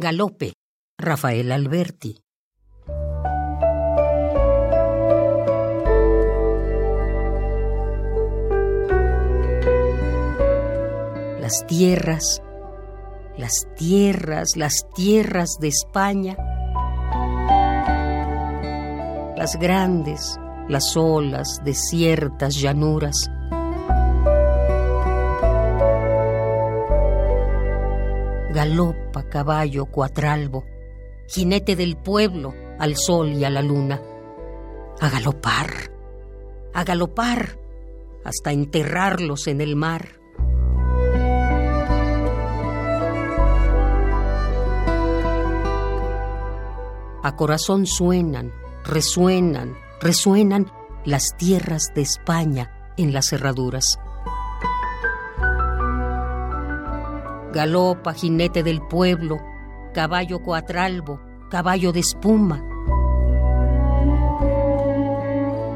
Galope, Rafael Alberti. Las tierras, las tierras, las tierras de España, las grandes, las olas, desiertas llanuras, galopa caballo cuatralbo, jinete del pueblo al sol y a la luna. A galopar, a galopar, hasta enterrarlos en el mar. A corazón suenan, resuenan, resuenan las tierras de España en las herraduras. Galopa, jinete del pueblo, caballo cuatralbo, caballo de espuma.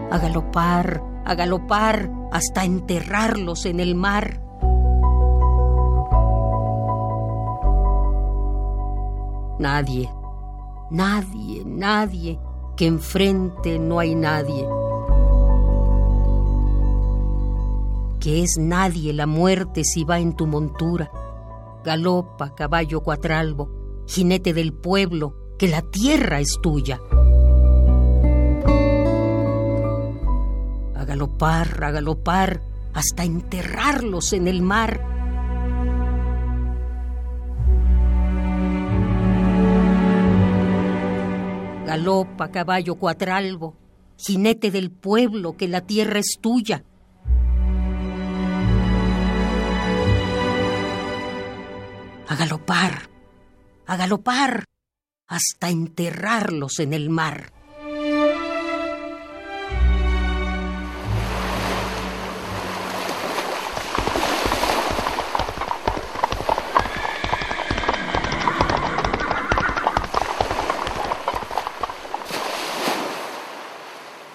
A galopar, a galopar, hasta enterrarlos en el mar. Nadie, nadie, nadie, que enfrente no hay nadie. Que es nadie la muerte si va en tu montura galopa, caballo cuatralbo, jinete del pueblo, que la tierra es tuya. A galopar, a galopar, hasta enterrarlos en el mar. Galopa, caballo cuatralbo, jinete del pueblo, que la tierra es tuya. A galopar, hasta enterrarlos en el mar.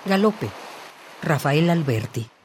Galope, Rafael Alberti.